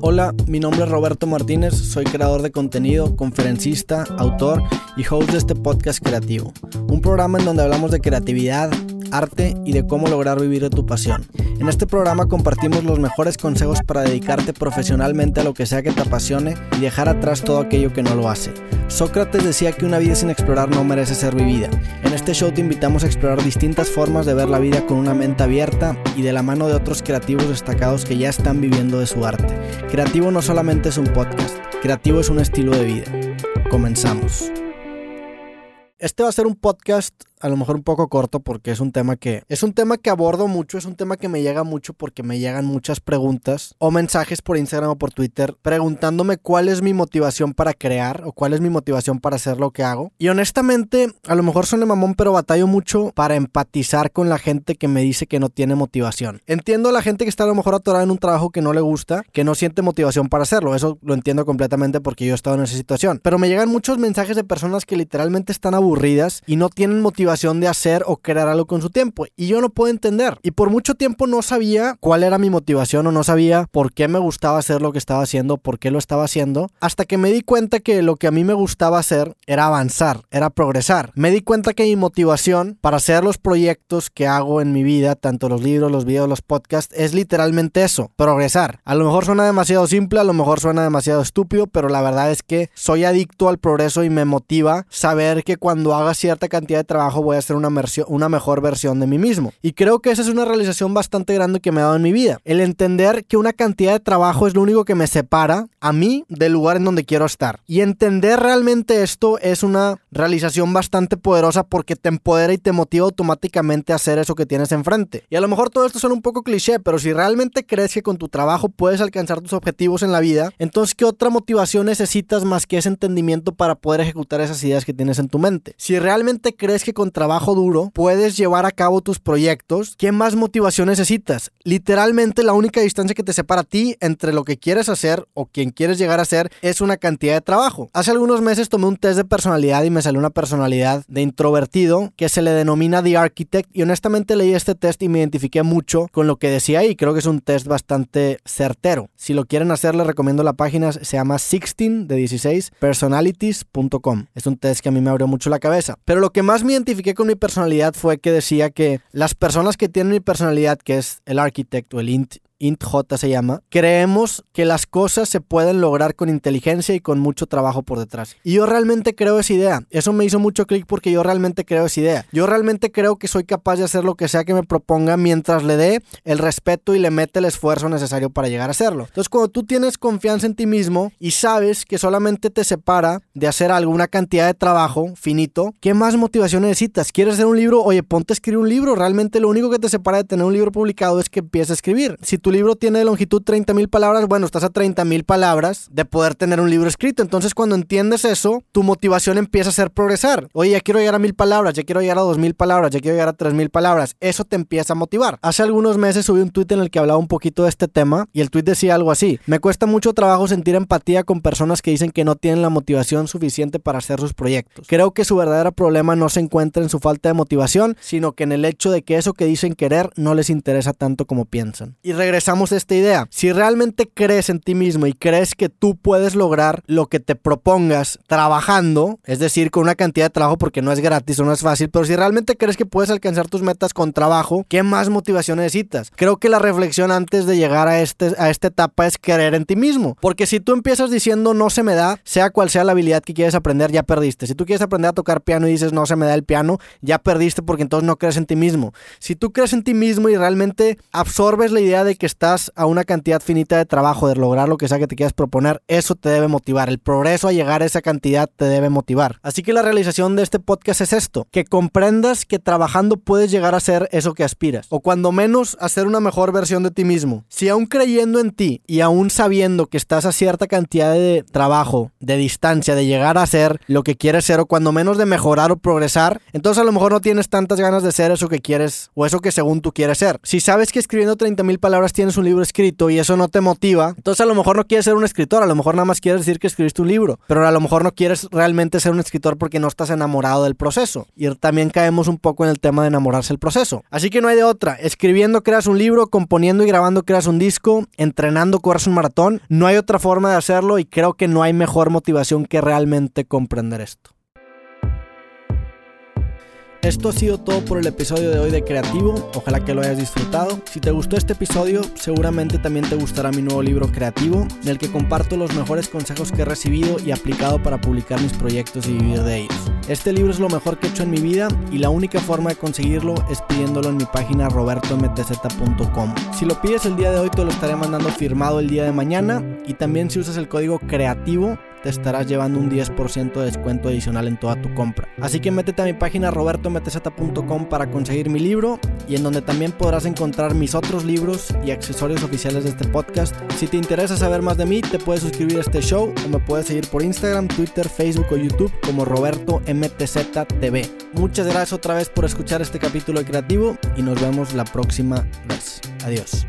Hola, mi nombre es Roberto Martínez, soy creador de contenido, conferencista, autor y host de este podcast creativo, un programa en donde hablamos de creatividad, arte y de cómo lograr vivir de tu pasión. En este programa compartimos los mejores consejos para dedicarte profesionalmente a lo que sea que te apasione y dejar atrás todo aquello que no lo hace. Sócrates decía que una vida sin explorar no merece ser vivida. En este show te invitamos a explorar distintas formas de ver la vida con una mente abierta y de la mano de otros creativos destacados que ya están viviendo de su arte. Creativo no solamente es un podcast, creativo es un estilo de vida. Comenzamos. Este va a ser un podcast a lo mejor un poco corto porque es un tema que es un tema que abordo mucho, es un tema que me llega mucho porque me llegan muchas preguntas o mensajes por Instagram o por Twitter preguntándome cuál es mi motivación para crear o cuál es mi motivación para hacer lo que hago. Y honestamente, a lo mejor suena mamón, pero batallo mucho para empatizar con la gente que me dice que no tiene motivación. Entiendo a la gente que está a lo mejor atorada en un trabajo que no le gusta, que no siente motivación para hacerlo, eso lo entiendo completamente porque yo he estado en esa situación, pero me llegan muchos mensajes de personas que literalmente están aburridas y no tienen motivación de hacer o crear algo con su tiempo. Y yo no puedo entender. Y por mucho tiempo no sabía cuál era mi motivación o no sabía por qué me gustaba hacer lo que estaba haciendo, por qué lo estaba haciendo, hasta que me di cuenta que lo que a mí me gustaba hacer era avanzar, era progresar. Me di cuenta que mi motivación para hacer los proyectos que hago en mi vida, tanto los libros, los videos, los podcasts, es literalmente eso, progresar. A lo mejor suena demasiado simple, a lo mejor suena demasiado estúpido, pero la verdad es que soy adicto al progreso y me motiva saber que cuando haga cierta cantidad de trabajo voy a hacer una, una mejor versión de mí mismo. Y creo que esa es una realización bastante grande que me ha dado en mi vida. El entender que una cantidad de trabajo es lo único que me separa a mí del lugar en donde quiero estar. Y entender realmente esto es una realización bastante poderosa porque te empodera y te motiva automáticamente a hacer eso que tienes enfrente. Y a lo mejor todo esto suena un poco cliché, pero si realmente crees que con tu trabajo puedes alcanzar tus objetivos en la vida, entonces ¿qué otra motivación necesitas más que ese entendimiento para poder ejecutar esas ideas que tienes en tu mente? Si realmente crees que con trabajo duro puedes llevar a cabo tus proyectos, ¿qué más motivación necesitas? Literalmente la única distancia que te separa a ti entre lo que quieres hacer o quien quieres llegar a ser es una cantidad de trabajo. Hace algunos meses tomé un test de personalidad y me salió una personalidad de introvertido que se le denomina The Architect y honestamente leí este test y me identifiqué mucho con lo que decía ahí. Creo que es un test bastante certero. Si lo quieren hacer les recomiendo la página, se llama 16 de 16 personalities.com. Es un test que a mí me abrió mucho la cabeza. Pero lo que más me identificó con mi personalidad fue que decía que las personas que tienen mi personalidad, que es el arquitecto, el int IntJ se llama, creemos que las cosas se pueden lograr con inteligencia y con mucho trabajo por detrás. Y yo realmente creo esa idea. Eso me hizo mucho clic porque yo realmente creo esa idea. Yo realmente creo que soy capaz de hacer lo que sea que me proponga mientras le dé el respeto y le mete el esfuerzo necesario para llegar a hacerlo. Entonces, cuando tú tienes confianza en ti mismo y sabes que solamente te separa de hacer alguna cantidad de trabajo finito, ¿qué más motivación necesitas? ¿Quieres hacer un libro? Oye, ponte a escribir un libro. Realmente lo único que te separa de tener un libro publicado es que empieces a escribir. Si tu libro tiene de longitud 30 mil palabras, bueno, estás a 30 mil palabras de poder tener un libro escrito. Entonces, cuando entiendes eso, tu motivación empieza a ser progresar. Oye, ya quiero llegar a mil palabras, ya quiero llegar a dos mil palabras, ya quiero llegar a tres mil palabras. Eso te empieza a motivar. Hace algunos meses subí un tweet en el que hablaba un poquito de este tema y el tweet decía algo así. Me cuesta mucho trabajo sentir empatía con personas que dicen que no tienen la motivación suficiente para hacer sus proyectos. Creo que su verdadero problema no se encuentra en su falta de motivación, sino que en el hecho de que eso que dicen querer no les interesa tanto como piensan. Y esta idea. Si realmente crees en ti mismo y crees que tú puedes lograr lo que te propongas trabajando, es decir, con una cantidad de trabajo porque no es gratis o no es fácil, pero si realmente crees que puedes alcanzar tus metas con trabajo, ¿qué más motivación necesitas? Creo que la reflexión antes de llegar a, este, a esta etapa es creer en ti mismo. Porque si tú empiezas diciendo no se me da, sea cual sea la habilidad que quieres aprender, ya perdiste. Si tú quieres aprender a tocar piano y dices no se me da el piano, ya perdiste porque entonces no crees en ti mismo. Si tú crees en ti mismo y realmente absorbes la idea de que estás a una cantidad finita de trabajo, de lograr lo que sea que te quieras proponer, eso te debe motivar. El progreso a llegar a esa cantidad te debe motivar. Así que la realización de este podcast es esto, que comprendas que trabajando puedes llegar a ser eso que aspiras, o cuando menos a ser una mejor versión de ti mismo. Si aún creyendo en ti y aún sabiendo que estás a cierta cantidad de trabajo, de distancia, de llegar a ser lo que quieres ser, o cuando menos de mejorar o progresar, entonces a lo mejor no tienes tantas ganas de ser eso que quieres o eso que según tú quieres ser. Si sabes que escribiendo 30.000 palabras tienes un libro escrito y eso no te motiva, entonces a lo mejor no quieres ser un escritor, a lo mejor nada más quieres decir que escribiste un libro, pero a lo mejor no quieres realmente ser un escritor porque no estás enamorado del proceso. Y también caemos un poco en el tema de enamorarse del proceso. Así que no hay de otra. Escribiendo creas un libro, componiendo y grabando creas un disco, entrenando corres un maratón. No hay otra forma de hacerlo y creo que no hay mejor motivación que realmente comprender esto. Esto ha sido todo por el episodio de hoy de Creativo, ojalá que lo hayas disfrutado. Si te gustó este episodio, seguramente también te gustará mi nuevo libro Creativo, en el que comparto los mejores consejos que he recibido y aplicado para publicar mis proyectos y vivir de ellos. Este libro es lo mejor que he hecho en mi vida y la única forma de conseguirlo es pidiéndolo en mi página robertomtz.com. Si lo pides el día de hoy te lo estaré mandando firmado el día de mañana y también si usas el código Creativo te estarás llevando un 10% de descuento adicional en toda tu compra. Así que métete a mi página robertomtz.com para conseguir mi libro y en donde también podrás encontrar mis otros libros y accesorios oficiales de este podcast. Si te interesa saber más de mí, te puedes suscribir a este show o me puedes seguir por Instagram, Twitter, Facebook o YouTube como Roberto MTZ. Muchas gracias otra vez por escuchar este capítulo de Creativo y nos vemos la próxima vez. Adiós.